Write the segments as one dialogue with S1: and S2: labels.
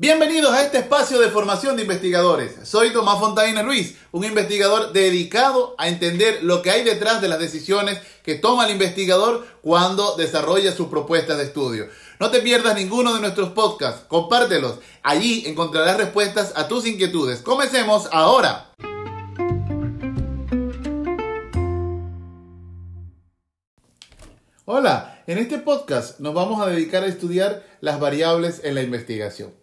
S1: Bienvenidos a este espacio de formación de investigadores. Soy Tomás Fontaine Ruiz, un investigador dedicado a entender lo que hay detrás de las decisiones que toma el investigador cuando desarrolla sus propuestas de estudio. No te pierdas ninguno de nuestros podcasts, compártelos. Allí encontrarás respuestas a tus inquietudes. Comencemos ahora. Hola, en este podcast nos vamos a dedicar a estudiar las variables en la investigación.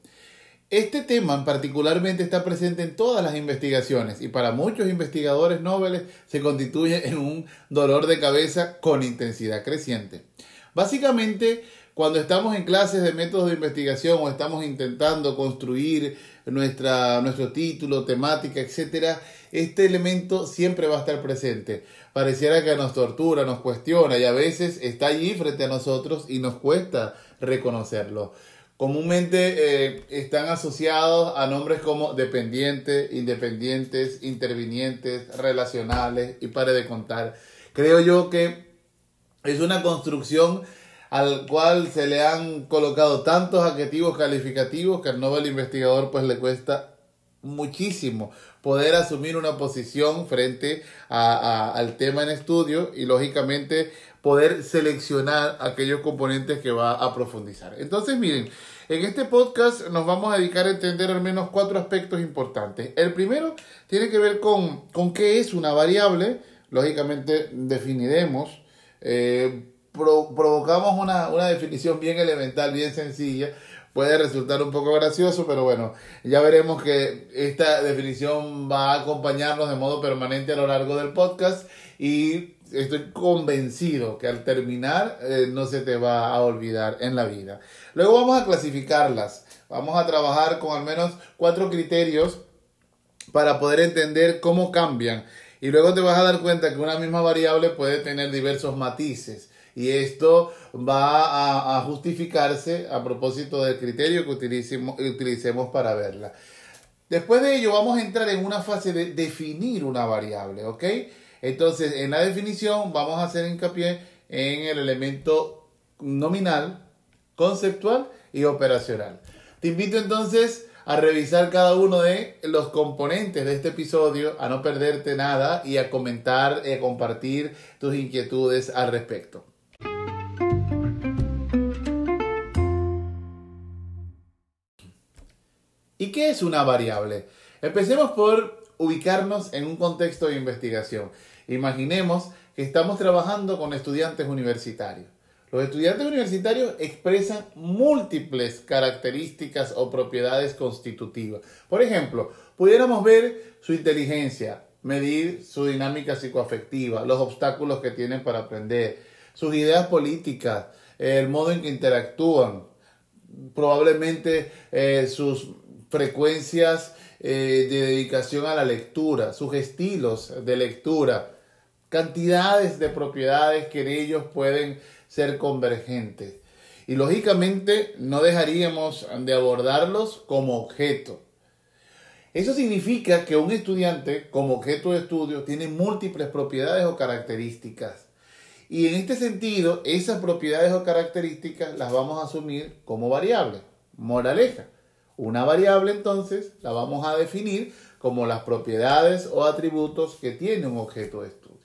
S1: Este tema particularmente está presente en todas las investigaciones y para muchos investigadores nobles se constituye en un dolor de cabeza con intensidad creciente. Básicamente, cuando estamos en clases de métodos de investigación o estamos intentando construir nuestra, nuestro título, temática, etc., este elemento siempre va a estar presente. Pareciera que nos tortura, nos cuestiona y a veces está allí frente a nosotros y nos cuesta reconocerlo comúnmente eh, están asociados a nombres como dependientes, independientes, intervinientes, relacionales y pare de contar. Creo yo que es una construcción al cual se le han colocado tantos adjetivos calificativos que al Nobel investigador pues le cuesta muchísimo poder asumir una posición frente al tema en estudio y lógicamente poder seleccionar aquellos componentes que va a profundizar. Entonces, miren, en este podcast nos vamos a dedicar a entender al menos cuatro aspectos importantes. El primero tiene que ver con, con qué es una variable. Lógicamente definiremos, eh, provocamos una, una definición bien elemental, bien sencilla, puede resultar un poco gracioso, pero bueno, ya veremos que esta definición va a acompañarnos de modo permanente a lo largo del podcast y estoy convencido que al terminar eh, no se te va a olvidar en la vida. Luego vamos a clasificarlas. Vamos a trabajar con al menos cuatro criterios para poder entender cómo cambian. Y luego te vas a dar cuenta que una misma variable puede tener diversos matices. Y esto va a, justificarse a propósito del criterio que utilicemos, utilicemos para verla. Después de ello vamos a entrar en una fase de definir una variable, ¿ok? Entonces, en la definición vamos a hacer hincapié en el elemento nominal, conceptual y operacional. Te invito entonces a revisar cada uno de los componentes de este episodio, a no perderte nada y a comentar a compartir tus inquietudes al respecto. ¿Y qué es una variable? Empecemos por ubicarnos en un contexto de investigación. Imaginemos que estamos trabajando con estudiantes universitarios. Los estudiantes universitarios expresan múltiples características o propiedades constitutivas. Por ejemplo, pudiéramos ver su inteligencia, medir su dinámica psicoafectiva, los obstáculos que tienen para aprender, sus ideas políticas, el modo en que interactúan, probablemente eh, sus frecuencias eh, de dedicación a la lectura, sus estilos de lectura, cantidades de propiedades que en ellos pueden ser convergentes. Y lógicamente no dejaríamos de abordarlos como objeto. Eso significa que un estudiante como objeto de estudio tiene múltiples propiedades o características. Y en este sentido, esas propiedades o características las vamos a asumir como variables. Moraleja. Una variable entonces la vamos a definir como las propiedades o atributos que tiene un objeto de estudio.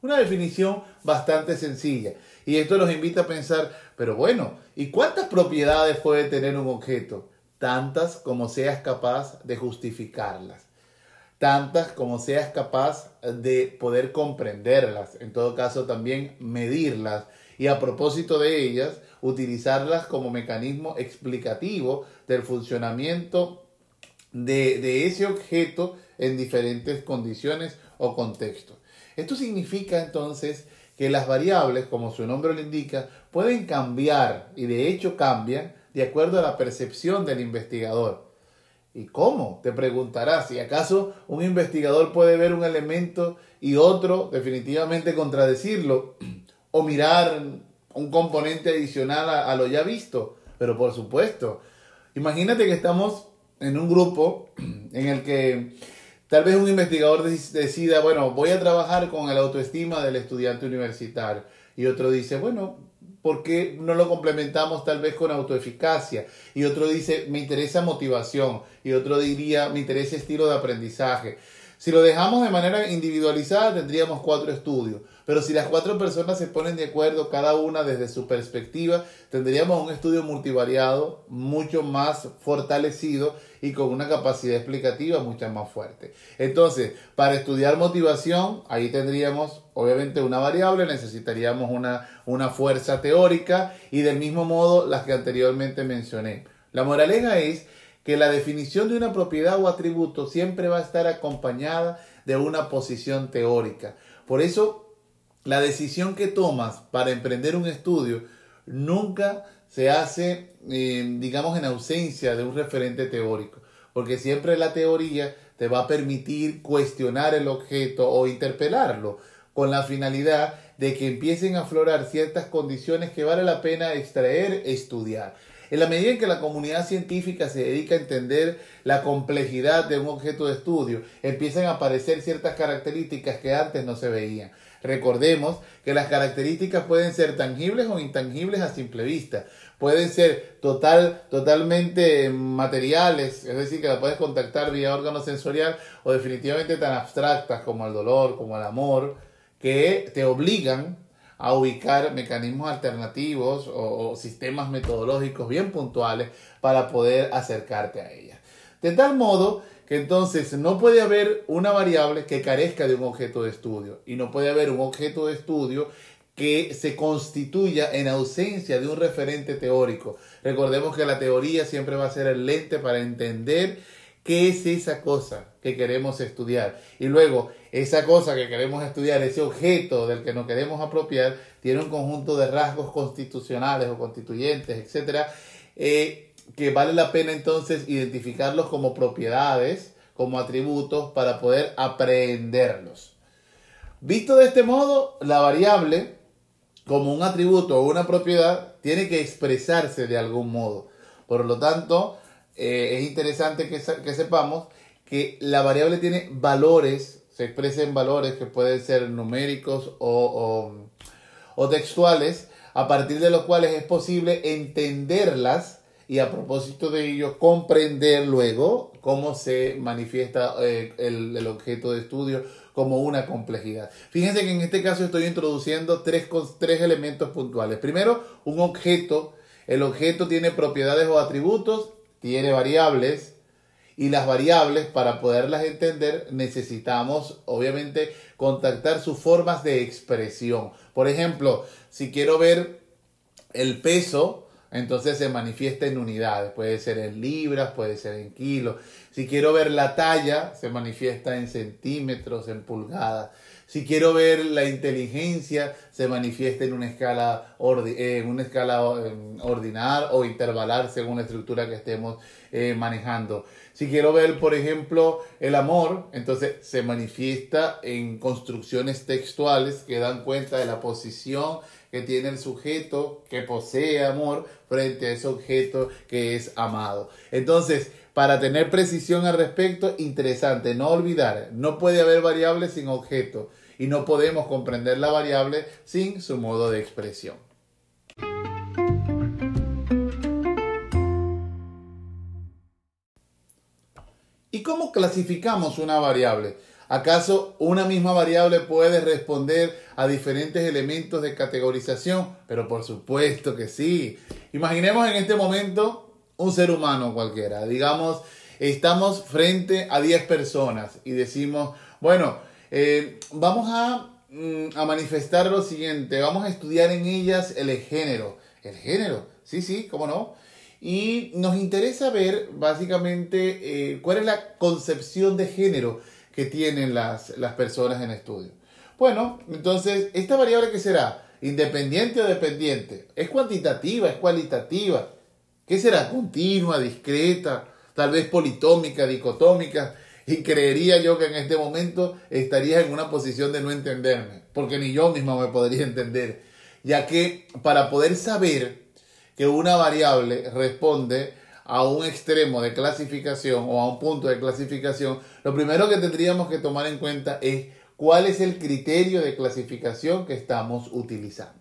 S1: Una definición bastante sencilla. Y esto nos invita a pensar, pero bueno, ¿y cuántas propiedades puede tener un objeto? Tantas como seas capaz de justificarlas. Tantas como seas capaz de poder comprenderlas. En todo caso, también medirlas. Y a propósito de ellas, utilizarlas como mecanismo explicativo del funcionamiento de, ese objeto en diferentes condiciones o contextos. Esto significa entonces que las variables, como su nombre lo indica, pueden cambiar y de hecho cambian de acuerdo a la percepción del investigador. ¿Y cómo? Te preguntarás si acaso un investigador puede ver un elemento y otro definitivamente contradecirlo o mirar un componente adicional a, lo ya visto. Pero por supuesto, imagínate que estamos en un grupo en el que tal vez un investigador decida, bueno, voy a trabajar con la autoestima del estudiante universitario. Y otro dice, bueno, ¿por qué no lo complementamos tal vez con autoeficacia? Y otro dice, me interesa motivación. Y otro diría, me interesa estilo de aprendizaje. Si lo dejamos de manera individualizada, tendríamos cuatro estudios. Pero si las cuatro personas se ponen de acuerdo, cada una desde su perspectiva, tendríamos un estudio multivariado mucho más fortalecido y con una capacidad explicativa mucho más fuerte. Entonces, para estudiar motivación, ahí tendríamos obviamente una variable, necesitaríamos una, una fuerza teórica y del mismo modo las que anteriormente mencioné. La moraleja es que la definición de una propiedad o atributo siempre va a estar acompañada de una posición teórica. Por eso, la decisión que tomas para emprender un estudio nunca se hace, eh, digamos, en ausencia de un referente teórico, porque siempre la teoría te va a permitir cuestionar el objeto o interpelarlo con la finalidad de que empiecen a aflorar ciertas condiciones que vale la pena extraer, estudiar. En la medida en que la comunidad científica se dedica a entender la complejidad de un objeto de estudio, empiezan a aparecer ciertas características que antes no se veían. Recordemos que las características pueden ser tangibles o intangibles a simple vista. Pueden ser total, totalmente materiales, es decir, que la puedes contactar vía órgano sensorial, o definitivamente tan abstractas como el dolor, como el amor, que te obligan a ubicar mecanismos alternativos o, sistemas metodológicos bien puntuales para poder acercarte a ellas. De tal modo entonces no puede haber una variable que carezca de un objeto de estudio y no puede haber un objeto de estudio que se constituya en ausencia de un referente teórico. Recordemos que la teoría siempre va a ser el lente para entender qué es esa cosa que queremos estudiar. Y luego, esa cosa que queremos estudiar, ese objeto del que nos queremos apropiar, tiene un conjunto de rasgos constitucionales o constituyentes, etcétera, eh, que vale la pena entonces identificarlos como propiedades, como atributos, para poder aprenderlos. Visto de este modo, la variable, como un atributo o una propiedad, tiene que expresarse de algún modo. Por lo tanto, eh, es interesante que, que sepamos que la variable tiene valores, se expresa en valores que pueden ser numéricos o, o, textuales, a partir de los cuales es posible entenderlas y a propósito de ello comprender luego cómo se manifiesta eh, el, el, objeto de estudio como una complejidad. Fíjense que en este caso estoy introduciendo tres, tres elementos puntuales. Primero, un objeto. El objeto tiene propiedades o atributos, tiene variables, y las variables, para poderlas entender, necesitamos obviamente contactar sus formas de expresión. Por ejemplo, si quiero ver el peso, entonces se manifiesta en unidades, puede ser en libras, puede ser en kilos. Si quiero ver la talla, se manifiesta en centímetros, en pulgadas. Si quiero ver la inteligencia, se manifiesta en una escala, en una escala ordinal o intervalar según la estructura que estemos eh, manejando. Si quiero ver, por ejemplo, el amor, entonces se manifiesta en construcciones textuales que dan cuenta de la posición que tiene el sujeto que posee amor frente a ese objeto que es amado. Entonces, para tener precisión al respecto, interesante, no olvidar, no puede haber variables sin objeto y no podemos comprender la variable sin su modo de expresión. ¿Y cómo clasificamos una variable? ¿Acaso una misma variable puede responder a diferentes elementos de categorización? Pero por supuesto que sí. Imaginemos en este momento un ser humano cualquiera. Digamos, estamos frente a 10 personas y decimos, bueno, eh, vamos mm, a, manifestar lo siguiente, vamos a estudiar en ellas el género. El género, sí, sí, cómo no. Y nos interesa ver básicamente eh, cuál es la concepción de género que tienen las, las personas en estudio. Bueno, entonces, ¿esta variable qué será? ¿Independiente o dependiente? ¿Es cuantitativa? ¿Es cualitativa? ¿Qué será? ¿Continua? ¿Discreta? ¿Tal vez politómica? ¿Dicotómica? Y creería yo que en este momento estaría en una posición de no entenderme, porque ni yo mismo me podría entender, ya que para poder saber que una variable responde a un extremo de clasificación o a un punto de clasificación, lo primero que tendríamos que tomar en cuenta es cuál es el criterio de clasificación que estamos utilizando.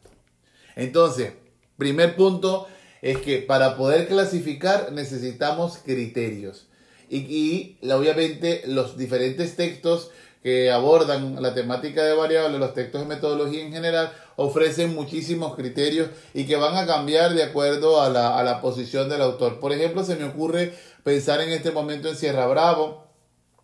S1: Entonces, Primer punto es que para poder clasificar necesitamos criterios. Y, y obviamente los diferentes textos que abordan la temática de variables, los textos de metodología en general, ofrecen muchísimos criterios y que van a cambiar de acuerdo a la, a la posición del autor. Por ejemplo, se me ocurre pensar en este momento en Sierra Bravo,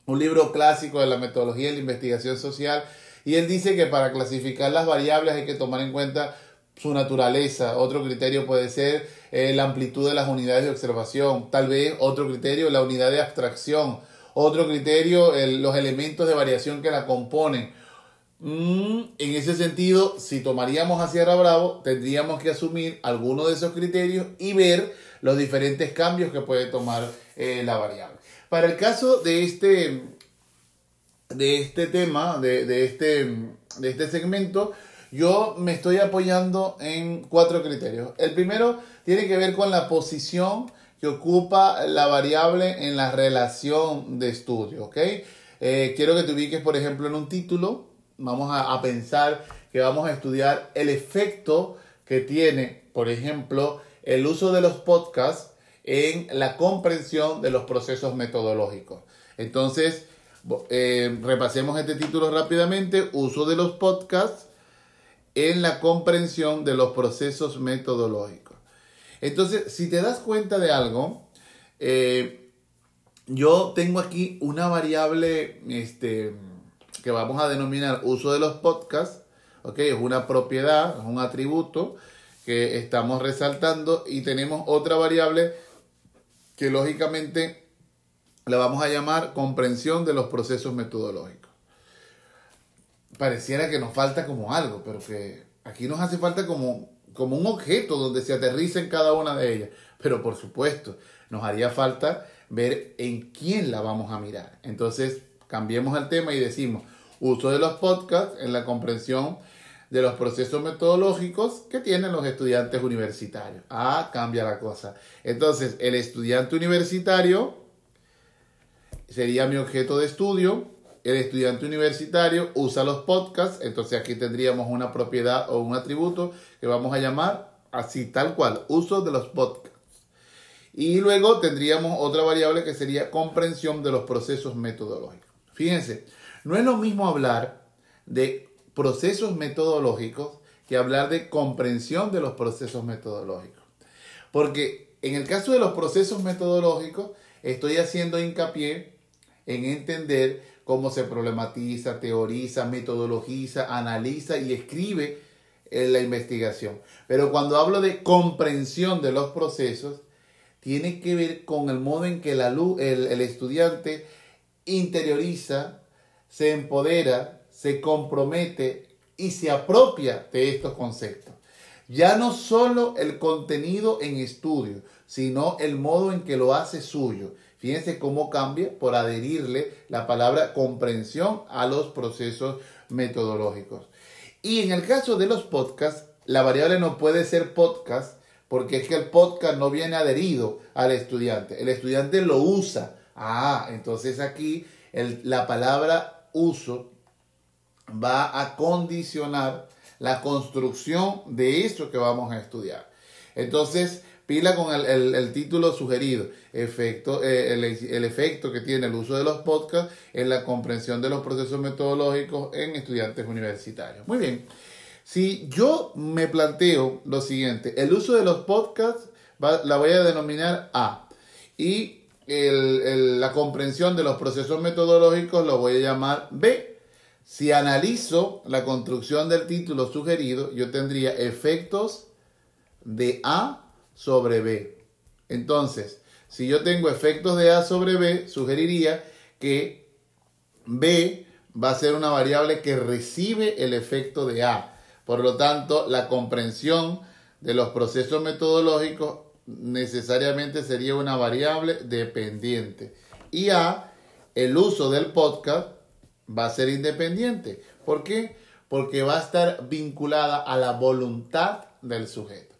S1: un libro clásico de la metodología de la investigación social, y él dice que para clasificar las variables hay que tomar en cuenta su naturaleza. Otro criterio puede ser eh, la amplitud de las unidades de observación. Tal vez otro criterio, la unidad de abstracción. Otro criterio, los elementos de variación que la componen. Mm, en ese sentido, si tomaríamos a Sierra Bravo, tendríamos que asumir algunos de esos criterios y ver los diferentes cambios que puede tomar eh, la variable. Para el caso de este, de este tema, de, de, este, de este segmento, yo me estoy apoyando en cuatro criterios. El primero tiene que ver con la posición que ocupa la variable en la relación de estudio, ¿ok? Eh, quiero que te ubiques, por ejemplo, en un título. Vamos a, a pensar que vamos a estudiar el efecto que tiene, por ejemplo, el uso de los podcasts en la comprensión de los procesos metodológicos. Entonces, eh, repasemos este título rápidamente, uso de los podcasts en la comprensión de los procesos metodológicos. Entonces, si te das cuenta de algo, eh, yo tengo aquí una variable este, que vamos a denominar uso de los podcasts, ¿ok? Es una propiedad, es un atributo que estamos resaltando y tenemos otra variable que lógicamente la vamos a llamar comprensión de los procesos metodológicos. Pareciera que nos falta como algo, pero que aquí nos hace falta como, como un objeto donde se aterriza en cada una de ellas. Pero por supuesto, nos haría falta ver en quién la vamos a mirar. Entonces, cambiemos el tema y decimos uso de los podcasts en la comprensión de los procesos metodológicos que tienen los estudiantes universitarios. Ah, cambia la cosa. Entonces, el estudiante universitario sería mi objeto de estudio. El estudiante universitario usa los podcasts, entonces aquí tendríamos una propiedad o un atributo que vamos a llamar así, tal cual, uso de los podcasts. Y luego tendríamos otra variable que sería comprensión de los procesos metodológicos. Fíjense, no es lo mismo hablar de procesos metodológicos que hablar de comprensión de los procesos metodológicos. Porque en el caso de los procesos metodológicos, estoy haciendo hincapié en entender cómo se problematiza, teoriza, metodologiza, analiza y escribe en la investigación. Pero cuando hablo de comprensión de los procesos, tiene que ver con el modo en que la, el, el estudiante interioriza, se empodera, se compromete y se apropia de estos conceptos. Ya no solo el contenido en estudio, sino el modo en que lo hace suyo. Fíjense cómo cambia por adherirle la palabra comprensión a los procesos metodológicos. Y en el caso de los podcasts, la variable no puede ser podcast porque es que el podcast no viene adherido al estudiante. El estudiante lo usa. Ah, entonces aquí la palabra uso va a condicionar la construcción de eso que vamos a estudiar. Entonces, pila con el, título sugerido, efecto, eh, el, efecto que tiene el uso de los podcasts en la comprensión de los procesos metodológicos en estudiantes universitarios. Muy bien, si yo me planteo lo siguiente, el uso de los podcasts la voy a denominar A y la comprensión de los procesos metodológicos lo voy a llamar B si analizo la construcción del título sugerido, yo tendría efectos de A sobre B. Entonces, si yo tengo efectos de A sobre B, sugeriría que B va a ser una variable que recibe el efecto de A. Por lo tanto, la comprensión de los procesos metodológicos necesariamente sería una variable dependiente. Y A, el uso del podcast, va a ser independiente. ¿Por qué? Porque va a estar vinculada a la voluntad del sujeto.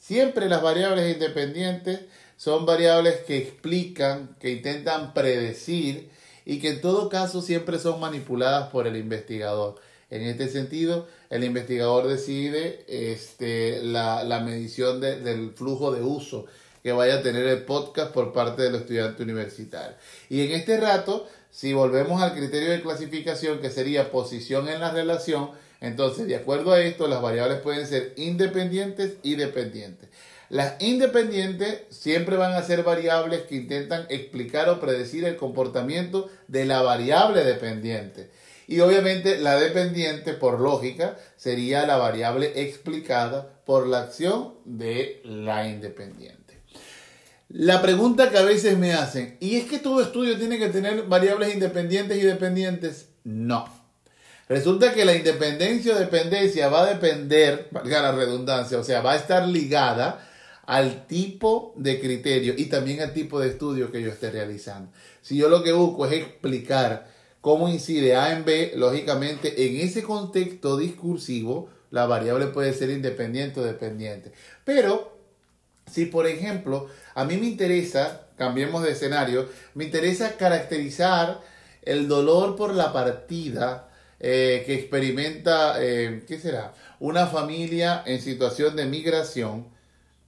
S1: Siempre las variables independientes son variables que explican, que intentan predecir y que en todo caso siempre son manipuladas por el investigador. En este sentido, el investigador decide este, la, la medición del flujo de uso que vaya a tener el podcast por parte del estudiante universitario. Y en este rato, si volvemos al criterio de clasificación, que sería posición en la relación, entonces, de acuerdo a esto, las variables pueden ser independientes y dependientes. Las independientes siempre van a ser variables que intentan explicar o predecir el comportamiento de la variable dependiente. Y obviamente la dependiente, por lógica, sería la variable explicada por la acción de la independiente. La pregunta que a veces me hacen, ¿y es que todo estudio tiene que tener variables independientes y dependientes? No. Resulta que la independencia o dependencia va a depender, valga la redundancia, o sea, va a estar ligada al tipo de criterio y también al tipo de estudio que yo esté realizando. Si yo lo que busco es explicar cómo incide A en B, lógicamente en ese contexto discursivo la variable puede ser independiente o dependiente. Pero si por ejemplo a mí me interesa, cambiemos de escenario, me interesa caracterizar el dolor por la partida eh, que experimenta, eh, ¿qué será? Una familia en situación de migración,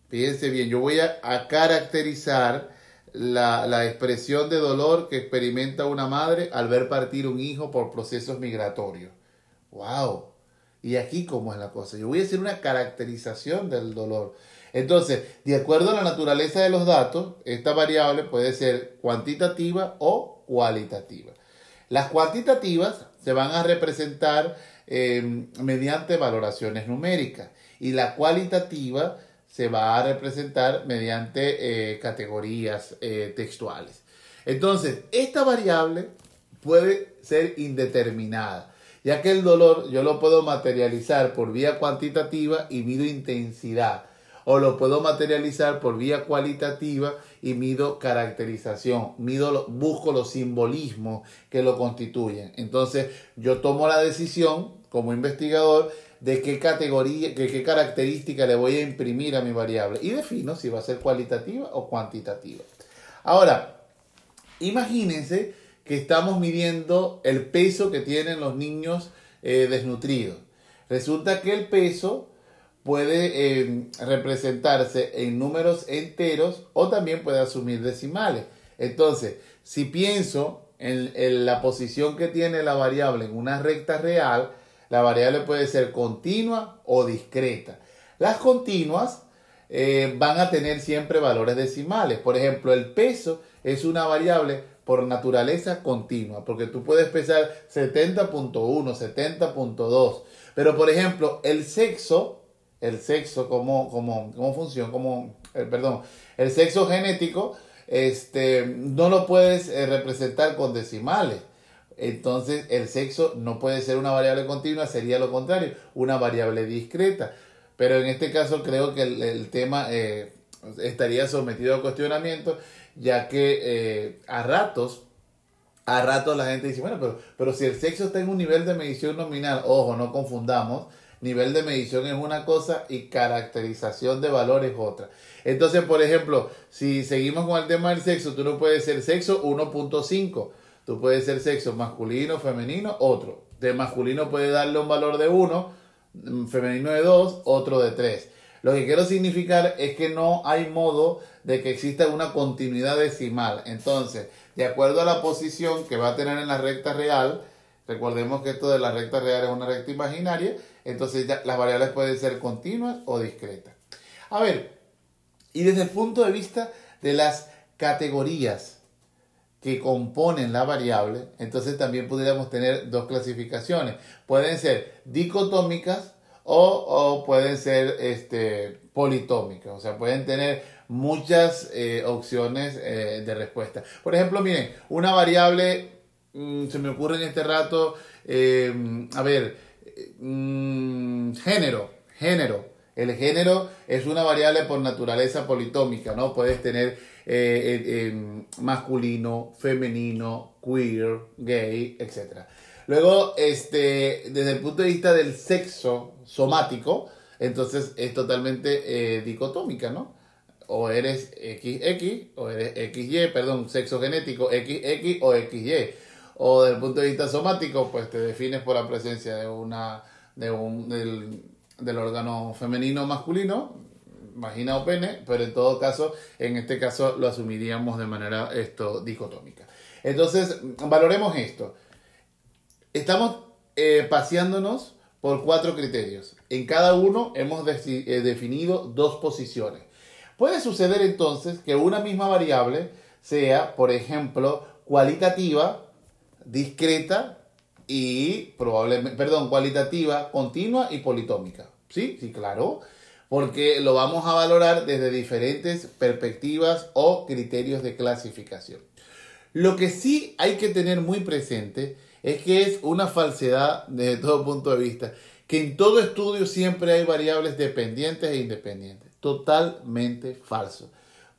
S1: Fíjense bien, yo voy a, caracterizar la, la, expresión de dolor que experimenta una madre al ver partir un hijo por procesos migratorios. ¡Wow! Y aquí cómo es la cosa. Yo voy a hacer una caracterización del dolor. Entonces, de acuerdo a la naturaleza de los datos, esta variable puede ser cuantitativa o cualitativa. Las cuantitativas se van a representar eh, mediante valoraciones numéricas y la cualitativa se va a representar mediante eh, categorías eh, textuales. Entonces, esta variable puede ser indeterminada, ya que el dolor yo lo puedo materializar por vía cuantitativa y mido intensidad, o lo puedo materializar por vía cualitativa y mido caracterización, mido, busco los simbolismos que lo constituyen. Entonces, yo tomo la decisión como investigador de qué categoría, de qué característica le voy a imprimir a mi variable y defino si va a ser cualitativa o cuantitativa. Ahora, imagínense que estamos midiendo el peso que tienen los niños eh, desnutridos. Resulta que el peso puede eh, representarse en números enteros o también puede asumir decimales. Entonces, si pienso en la posición que tiene la variable en una recta real, la variable puede ser continua o discreta. Las continuas eh, van a tener siempre valores decimales. Por ejemplo, el peso es una variable por naturaleza continua, porque tú puedes pesar 70.1, 70.2. Pero, por ejemplo, el sexo, el sexo como, como, como función, como, eh, perdón, el sexo genético, este, no lo puedes eh, representar con decimales entonces el sexo no puede ser una variable continua, sería lo contrario, una variable discreta. Pero en este caso creo que el, tema eh, estaría sometido a cuestionamiento, ya que eh, a ratos, a ratos la gente dice, bueno, pero, pero si el sexo está en un nivel de medición nominal, ojo, no confundamos, nivel de medición es una cosa y caracterización de valor es otra. Entonces, por ejemplo, si seguimos con el tema del sexo, tú no puedes ser sexo 1.5 Tú puedes ser sexo masculino, femenino, otro. De masculino puede darle un valor de 1, mm, femenino de 2, otro de 3. Lo que quiero significar es que no hay modo de que exista una continuidad decimal. Entonces, de acuerdo a la posición que va a tener en la recta real, recordemos que esto de la recta real es una recta imaginaria, entonces las variables pueden ser continuas o discretas. A ver, y desde el punto de vista de las categorías, que componen la variable, entonces también pudiéramos tener dos clasificaciones. Pueden ser dicotómicas o, pueden ser este, politómicas, o sea, pueden tener muchas eh, opciones eh, de respuesta. Por ejemplo, miren, una variable, mm, se me ocurre en este rato, eh, a ver, mm, género, género. El género es una variable por naturaleza politómica, ¿no? Puedes tener eh, masculino, femenino, queer, gay, etc. Luego, este, desde el punto de vista del sexo somático, entonces es totalmente dicotómica, ¿no? O eres XX o eres XY, perdón, sexo genético XX o XY. o desde el punto de vista somático, pues te defines por la presencia de una de un, del, del órgano femenino o masculino, vagina o pene, pero en todo caso, en este caso lo asumiríamos de manera esto dicotómica. Entonces, valoremos esto. Estamos eh, paseándonos por cuatro criterios. En cada uno hemos eh, definido dos posiciones. Puede suceder entonces que una misma variable sea, por ejemplo, cualitativa, discreta y probablemente, perdón, cualitativa, continua y politómica. Sí, sí, claro, porque lo vamos a valorar desde diferentes perspectivas o criterios de clasificación. Lo que sí hay que tener muy presente es que es una falsedad desde todo punto de vista, que en todo estudio siempre hay variables dependientes e independientes. Totalmente falso.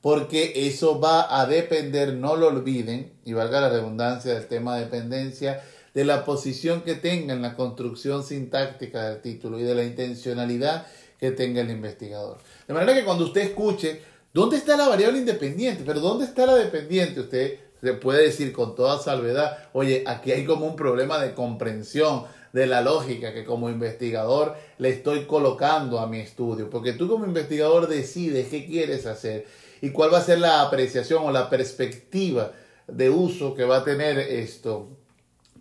S1: Porque eso va a depender, no lo olviden, y valga la redundancia del tema de dependencia, de la posición que tenga en la construcción sintáctica del título y de la intencionalidad que tenga el investigador. De manera que cuando usted escuche, ¿dónde está la variable independiente? Pero ¿dónde está la dependiente? Usted se puede decir con toda salvedad, oye, aquí hay como un problema de comprensión de la lógica que como investigador le estoy colocando a mi estudio, porque tú como investigador decides qué quieres hacer y cuál va a ser la apreciación o la perspectiva de uso que va a tener esto,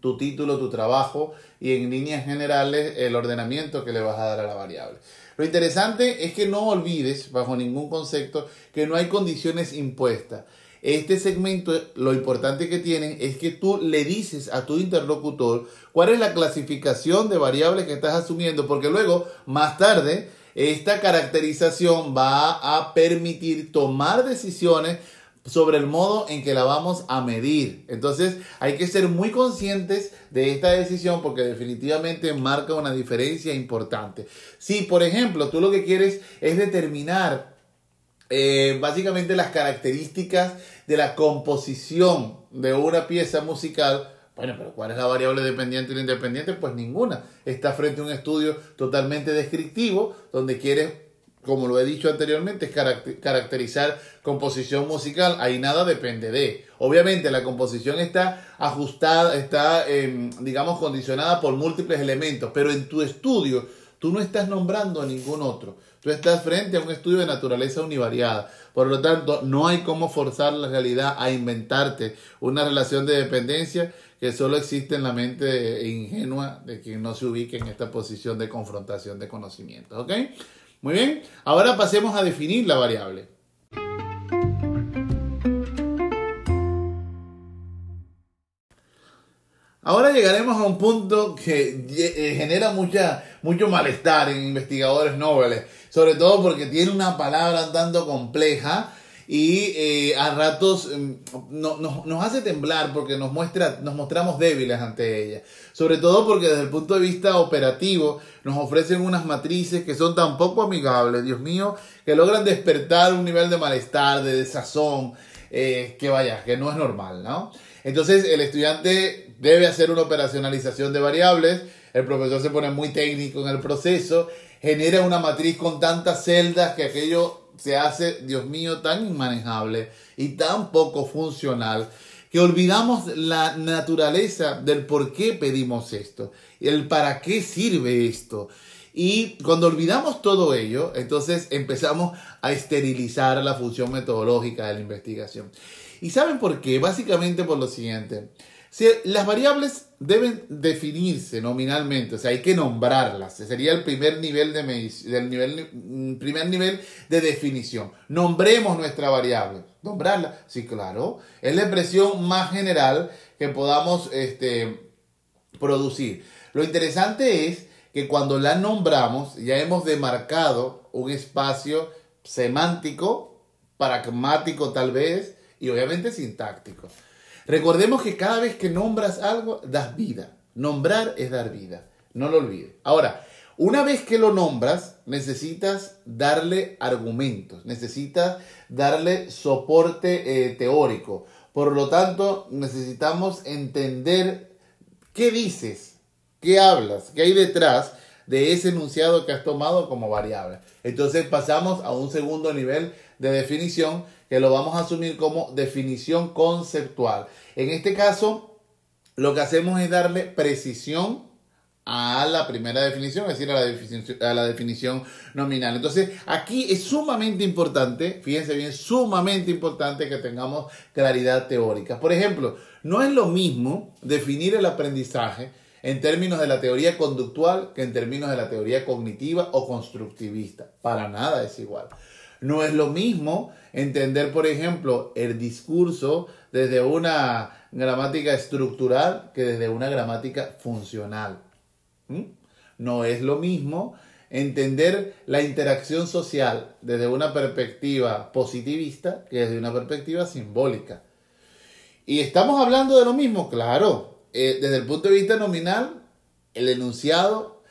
S1: tu título, tu trabajo y en líneas generales el ordenamiento que le vas a dar a la variable. Lo interesante es que no olvides, bajo ningún concepto, que no hay condiciones impuestas. Este segmento, lo importante que tiene es que tú le dices a tu interlocutor cuál es la clasificación de variables que estás asumiendo, porque luego, más tarde, esta caracterización va a permitir tomar decisiones sobre el modo en que la vamos a medir. Entonces hay que ser muy conscientes de esta decisión porque definitivamente marca una diferencia importante. Si, por ejemplo, tú lo que quieres es determinar eh, básicamente las características de la composición de una pieza musical, bueno, pero ¿cuál es la variable dependiente o independiente? Pues ninguna. Está frente a un estudio totalmente descriptivo donde quieres, como lo he dicho anteriormente, caracterizar composición musical. Ahí nada depende de. Obviamente la composición está ajustada, está, em, digamos, condicionada por múltiples elementos, pero en tu estudio tú no estás nombrando a ningún otro. Tú estás frente a un estudio de naturaleza univariada. Por lo tanto, no hay cómo forzar la realidad a inventarte una relación de dependencia que solo existe en la mente ingenua de quien no se ubique en esta posición de confrontación de conocimientos. Muy bien. Ahora pasemos a definir la variable. Ahora llegaremos a un punto que eh, genera mucha, mucho malestar en investigadores nobles, sobre todo porque tiene una palabra andando compleja y eh, a ratos mm, nos hace temblar porque nos, muestra, nos mostramos débiles ante ella. Sobre todo porque desde el punto de vista operativo nos ofrecen unas matrices que son tan poco amigables, Dios mío, que logran despertar un nivel de malestar, de desazón, eh, que vaya, que no es normal, ¿no? Entonces el estudiante debe hacer una operacionalización de variables, el profesor se pone muy técnico en el proceso, genera una matriz con tantas celdas que aquello se hace, Dios mío, tan inmanejable y tan poco funcional que olvidamos la naturaleza del por qué pedimos esto, el para qué sirve esto. Y cuando olvidamos todo ello, entonces empezamos a esterilizar la función metodológica de la investigación. ¿Y saben por qué? Básicamente por lo siguiente. Si las variables deben definirse nominalmente, o sea, hay que nombrarlas. Sería el primer nivel de del nivel, mm, primer nivel de definición. Nombremos nuestra variable. Nombrarla, sí, claro. Es la expresión más general que podamos este, producir. Lo interesante es que cuando la nombramos ya hemos demarcado un espacio semántico, pragmático tal vez, y obviamente sintáctico. Recordemos que cada vez que nombras algo, das vida. Nombrar es dar vida. No lo olvides. Ahora, una vez que lo nombras, necesitas darle argumentos, necesitas darle soporte eh, teórico. Por lo tanto, necesitamos entender qué dices, qué hablas, qué hay detrás de ese enunciado que has tomado como variable. Entonces pasamos a un segundo nivel de definición que lo vamos a asumir como definición conceptual. En este caso, lo que hacemos es darle precisión a la primera definición, es decir, a la definición, a la definición nominal. Entonces, aquí es sumamente importante, fíjense bien, sumamente importante que tengamos claridad teórica. Por ejemplo, no es lo mismo definir el aprendizaje en términos de la teoría conductual que en términos de la teoría cognitiva o constructivista. Para nada es igual. No es lo mismo entender, por ejemplo, el discurso desde una gramática estructural que desde una gramática funcional. ¿Mm? No es lo mismo entender la interacción social desde una perspectiva positivista que desde una perspectiva simbólica. Y estamos hablando de lo mismo, claro. Eh, desde el punto de vista nominal, el enunciado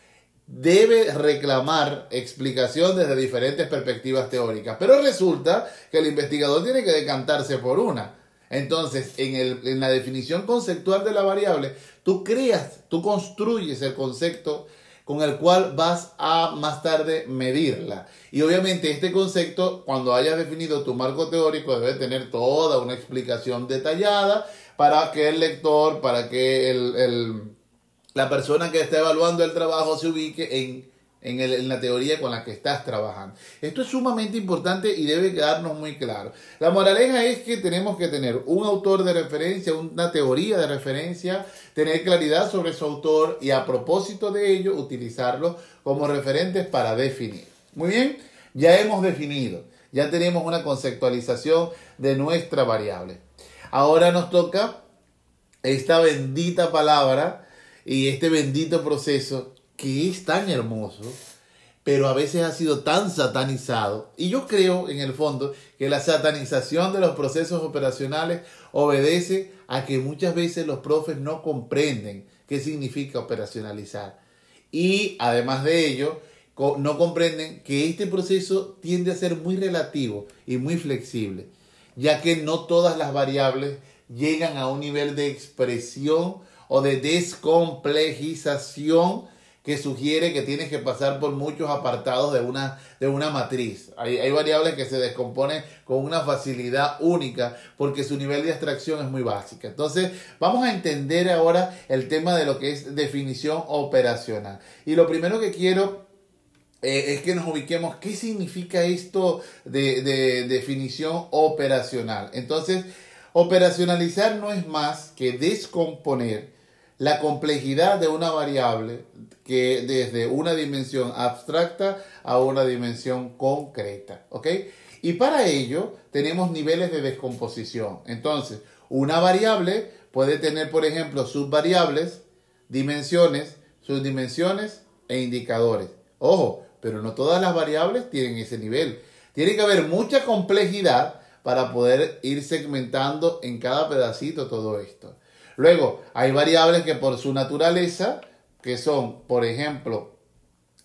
S1: debe reclamar explicación desde diferentes perspectivas teóricas. Pero resulta que el investigador tiene que decantarse por una. Entonces, en, el, en la definición conceptual de la variable, tú creas, tú construyes el concepto con el cual vas a más tarde medirla. Y obviamente este concepto, cuando hayas definido tu marco teórico, debe tener toda una explicación detallada para que el lector, para que el, la persona que está evaluando el trabajo se ubique en en, la teoría con la que estás trabajando. Esto es sumamente importante y debe quedarnos muy claro. La moraleja es que tenemos que tener un autor de referencia, una teoría de referencia, tener claridad sobre su autor y a propósito de ello utilizarlo como referentes para definir. Muy bien, ya hemos definido, ya tenemos una conceptualización de nuestra variable. Ahora nos toca esta bendita palabra y este bendito proceso que es tan hermoso, pero a veces ha sido tan satanizado. Y yo creo, en el fondo, que la satanización de los procesos operacionales obedece a que muchas veces los profes no comprenden qué significa operacionalizar. Y además de ello, no comprenden que este proceso tiende a ser muy relativo y muy flexible, ya que no todas las variables llegan a un nivel de expresión o de descomplejización que sugiere que tienes que pasar por muchos apartados de una, de una matriz. Hay, hay, variables que se descomponen con una facilidad única porque su nivel de abstracción es muy básica. Entonces, vamos a entender ahora el tema de lo que es definición operacional. Y lo primero que quiero eh, es que nos ubiquemos qué significa esto de, de definición operacional. Entonces, operacionalizar no es más que descomponer la complejidad de una variable que desde una dimensión abstracta a una dimensión concreta, ¿ok? Y para ello tenemos niveles de descomposición. Entonces, una variable puede tener, por ejemplo, subvariables, dimensiones, subdimensiones e indicadores. Ojo, pero no todas las variables tienen ese nivel. Tiene que haber mucha complejidad para poder ir segmentando en cada pedacito todo esto. Luego, hay variables que por su naturaleza, que son, por ejemplo,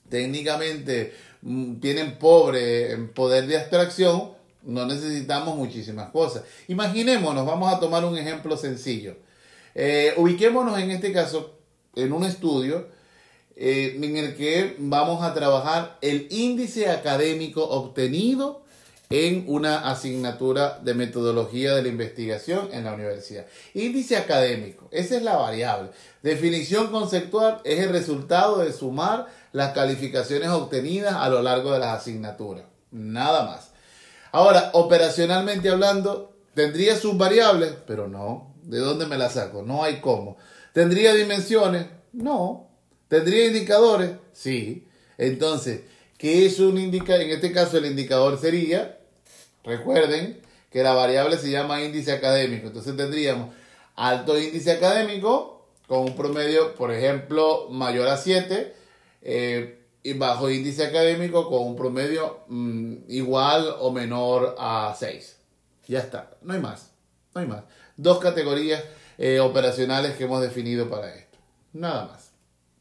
S1: técnicamente mm, tienen pobre poder de abstracción, no necesitamos muchísimas cosas. Imaginémonos, vamos a tomar un ejemplo sencillo. Eh, ubiquémonos en este caso en un estudio eh, en el que vamos a trabajar el índice académico obtenido en una asignatura de metodología de la investigación en la universidad. Índice académico, esa es la variable. Definición conceptual es el resultado de sumar las calificaciones obtenidas a lo largo de las asignaturas. Nada más. Ahora, operacionalmente hablando, tendría sus variables, pero no. ¿De dónde me las saco? No hay cómo. ¿Tendría dimensiones? No. ¿Tendría indicadores? Sí. Entonces, ¿qué es un indicador? En este caso, el indicador sería Recuerden que la variable se llama índice académico. Entonces tendríamos alto índice académico con un promedio, por ejemplo, mayor a 7 eh, y bajo índice académico con un promedio mm, igual o menor a 6. Ya está, no hay más, no hay más. Dos categorías eh, operacionales que hemos definido para esto. Nada más.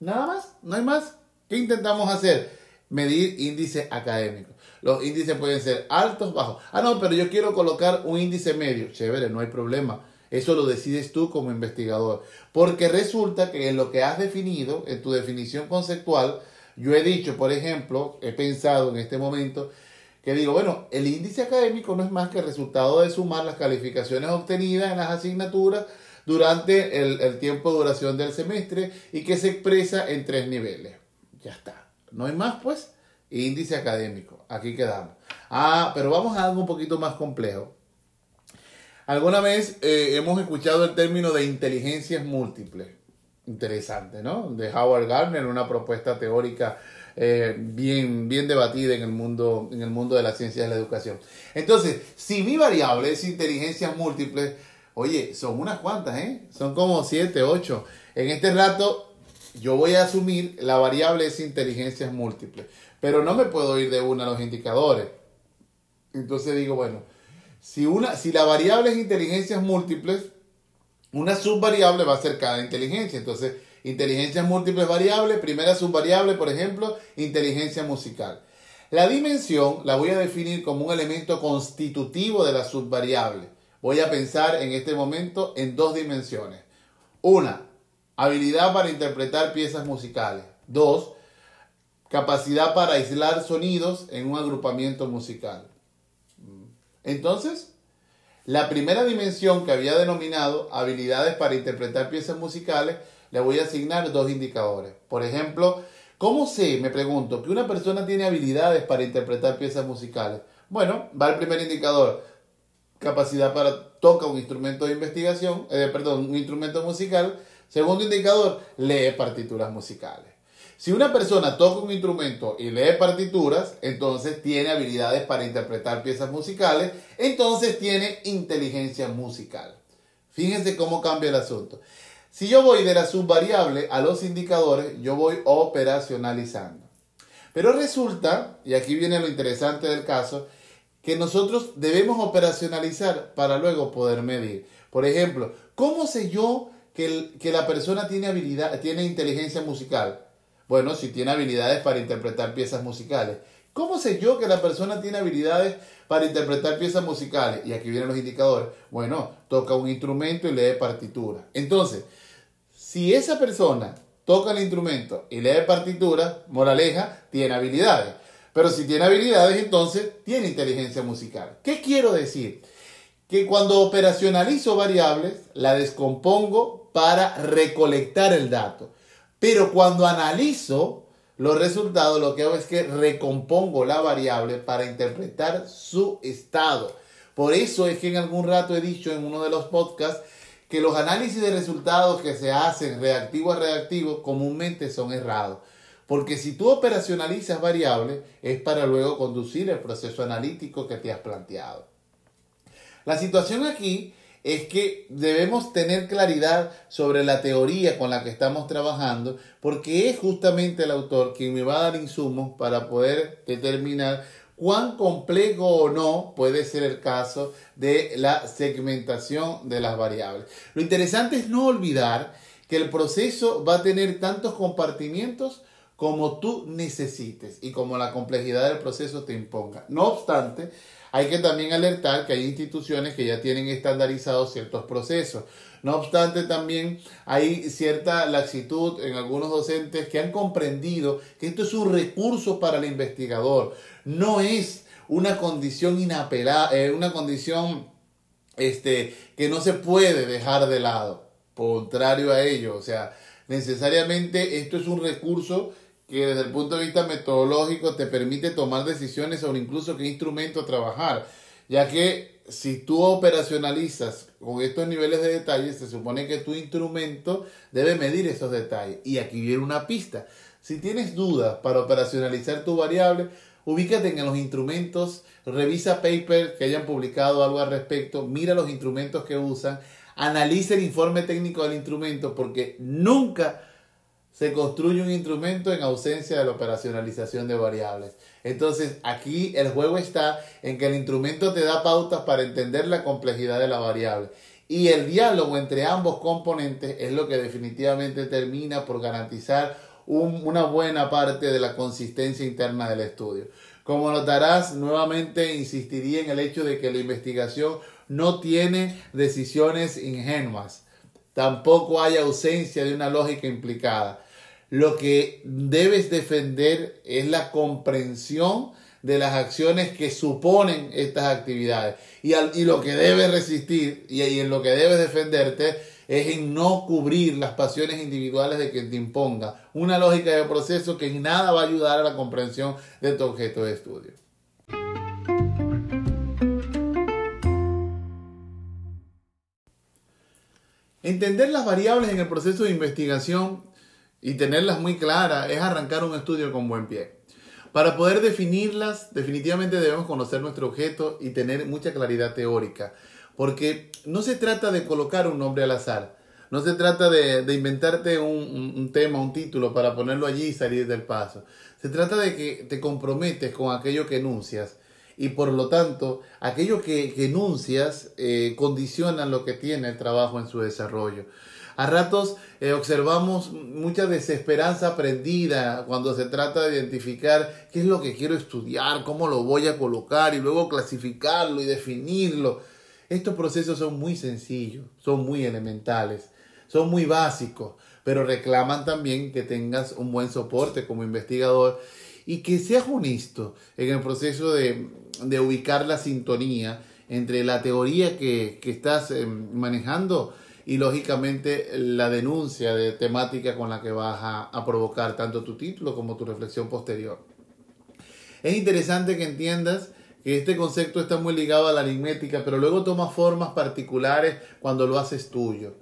S1: Nada más, no hay más. ¿Qué intentamos hacer? Medir índice académico. Los índices pueden ser altos, bajos. Ah, no, pero yo quiero colocar un índice medio. Chévere, no hay problema. Eso lo decides tú como investigador. Porque resulta que en lo que has definido, en tu definición conceptual, yo he dicho, por ejemplo, he pensado en este momento, que digo, bueno, el índice académico no es más que el resultado de sumar las calificaciones obtenidas en las asignaturas durante el, el tiempo de duración del semestre y que se expresa en tres niveles. Ya está. No hay más, pues. Índice académico. Aquí quedamos. Ah, pero vamos a algo un poquito más complejo. Alguna vez eh, hemos escuchado el término de inteligencias múltiples. Interesante, ¿no? De Howard Gardner, una propuesta teórica eh, bien, bien debatida en el, mundo, en el mundo de las ciencias de la educación. Entonces, si mi variable es inteligencias múltiples, oye, son unas cuantas, ¿eh? Son como siete, ocho. En este rato, yo voy a asumir la variable es inteligencias múltiples, pero no me puedo ir de una a los indicadores. Entonces digo, bueno, si, una, si la variable es inteligencias múltiples, una subvariable va a ser cada inteligencia. Entonces, inteligencias múltiples variables, primera subvariable, por ejemplo, inteligencia musical. La dimensión la voy a definir como un elemento constitutivo de la subvariable. Voy a pensar en este momento en dos dimensiones. Una, habilidad para interpretar piezas musicales. Dos, capacidad para aislar sonidos en un agrupamiento musical. Entonces, la primera dimensión que había denominado habilidades para interpretar piezas musicales, le voy a asignar dos indicadores. Por ejemplo, ¿cómo sé, me pregunto, que una persona tiene habilidades para interpretar piezas musicales? Bueno, va el primer indicador, capacidad para toca un instrumento de investigación, eh, perdón, un instrumento musical. Segundo indicador, lee partituras musicales. Si una persona toca un instrumento y lee partituras, entonces tiene habilidades para interpretar piezas musicales, entonces tiene inteligencia musical. Fíjense cómo cambia el asunto. Si yo voy de la subvariable a los indicadores, yo voy operacionalizando. Pero resulta, y aquí viene lo interesante del caso, que nosotros debemos operacionalizar para luego poder medir. Por ejemplo, ¿cómo sé yo que, que la persona tiene habilidad, tiene inteligencia musical? Bueno, si tiene habilidades para interpretar piezas musicales. ¿Cómo sé yo que la persona tiene habilidades para interpretar piezas musicales? Y aquí vienen los indicadores. Bueno, toca un instrumento y lee partitura. Entonces, si esa persona toca el instrumento y lee partitura, moraleja, tiene habilidades. Pero si tiene habilidades, entonces tiene inteligencia musical. ¿Qué quiero decir? Que cuando operacionalizo variables, la descompongo para recolectar el dato. Pero cuando analizo los resultados, lo que hago es que recompongo la variable para interpretar su estado. Por eso es que en algún rato he dicho en uno de los podcasts que los análisis de resultados que se hacen reactivo a reactivo comúnmente son errados. Porque si tú operacionalizas variables es para luego conducir el proceso analítico que te has planteado. La situación aquí es que debemos tener claridad sobre la teoría con la que estamos trabajando, porque es justamente el autor quien me va a dar insumos para poder determinar cuán complejo o no puede ser el caso de la segmentación de las variables. Lo interesante es no olvidar que el proceso va a tener tantos compartimientos como tú necesites y como la complejidad del proceso te imponga. No obstante, hay que también alertar que hay instituciones que ya tienen estandarizados ciertos procesos. No obstante, también hay cierta laxitud en algunos docentes que han comprendido que esto es un recurso para el investigador, no es una condición inapelable, eh, una condición este, que no se puede dejar de lado. Contrario a ello, o sea, necesariamente esto es un recurso que desde el punto de vista metodológico te permite tomar decisiones sobre incluso qué instrumento trabajar, ya que si tú operacionalizas con estos niveles de detalle, se supone que tu instrumento debe medir esos detalles. Y aquí viene una pista. Si tienes dudas para operacionalizar tu variable, ubícate en los instrumentos, revisa papers que hayan publicado algo al respecto, mira los instrumentos que usan, analiza el informe técnico del instrumento, porque nunca se construye un instrumento en ausencia de la operacionalización de variables. Entonces, aquí el juego está en que el instrumento te da pautas para entender la complejidad de la variable. Y el diálogo entre ambos componentes es lo que definitivamente termina por garantizar una buena parte de la consistencia interna del estudio. Como notarás, nuevamente insistiría en el hecho de que la investigación no tiene decisiones ingenuas. Tampoco hay ausencia de una lógica implicada lo que debes defender es la comprensión de las acciones que suponen estas actividades. Y, y lo que debes resistir y, y en lo que debes defenderte es en no cubrir las pasiones individuales de quien te imponga. Una lógica de proceso que en nada va a ayudar a la comprensión de tu objeto de estudio. Entender las variables en el proceso de investigación y tenerlas muy claras es arrancar un estudio con buen pie. Para poder definirlas, definitivamente debemos conocer nuestro objeto y tener mucha claridad teórica. Porque no se trata de colocar un nombre al azar. No se trata de, inventarte un, tema, un título para ponerlo allí y salir del paso. Se trata de que te comprometes con aquello que enuncias y por lo tanto aquello que, enuncias eh, condiciona lo que tiene el trabajo en su desarrollo. A ratos eh, observamos mucha desesperanza aprendida cuando se trata de identificar qué es lo que quiero estudiar, cómo lo voy a colocar y luego clasificarlo y definirlo. Estos procesos son muy sencillos, son muy elementales, son muy básicos, pero reclaman también que tengas un buen soporte como investigador y que seas honesto en el proceso de, ubicar la sintonía entre la teoría que, estás em, manejando y lógicamente la denuncia de temática con la que vas a provocar tanto tu título como tu reflexión posterior. Es interesante que entiendas que este concepto está muy ligado a la aritmética, pero luego toma formas particulares cuando lo haces tuyo.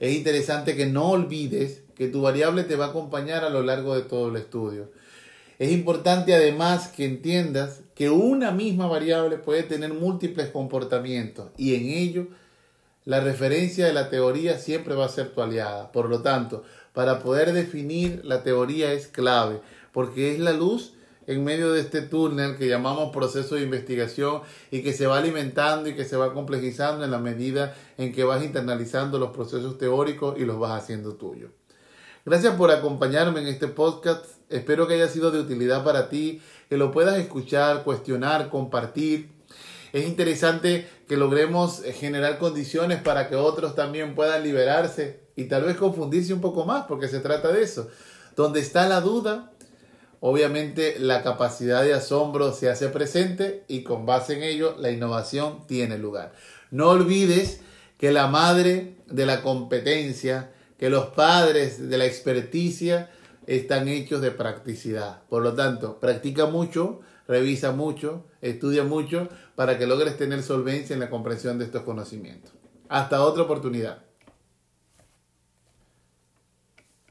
S1: Es interesante que no olvides que tu variable te va a acompañar a lo largo de todo el estudio. Es importante además que entiendas que una misma variable puede tener múltiples comportamientos y en ello la referencia de la teoría siempre va a ser tu aliada. Por lo tanto, para poder definir la teoría es clave porque es la luz en medio de este túnel que llamamos proceso de investigación y que se va alimentando y que se va complejizando en la medida en que vas internalizando los procesos teóricos y los vas haciendo tuyos. Gracias por acompañarme en este podcast. Espero que haya sido de utilidad para ti, que lo puedas escuchar, cuestionar, compartir. Es interesante que logremos generar condiciones para que otros también puedan liberarse y tal vez confundirse un poco más, porque se trata de eso. Donde está la duda, obviamente la capacidad de asombro se hace presente y con base en ello la innovación tiene lugar. No olvides que la madre de la competencia, que los padres de la experticia están hechos de practicidad. Por lo tanto, practica mucho, revisa mucho, estudia mucho para que logres tener solvencia en la comprensión de estos conocimientos. Hasta otra oportunidad.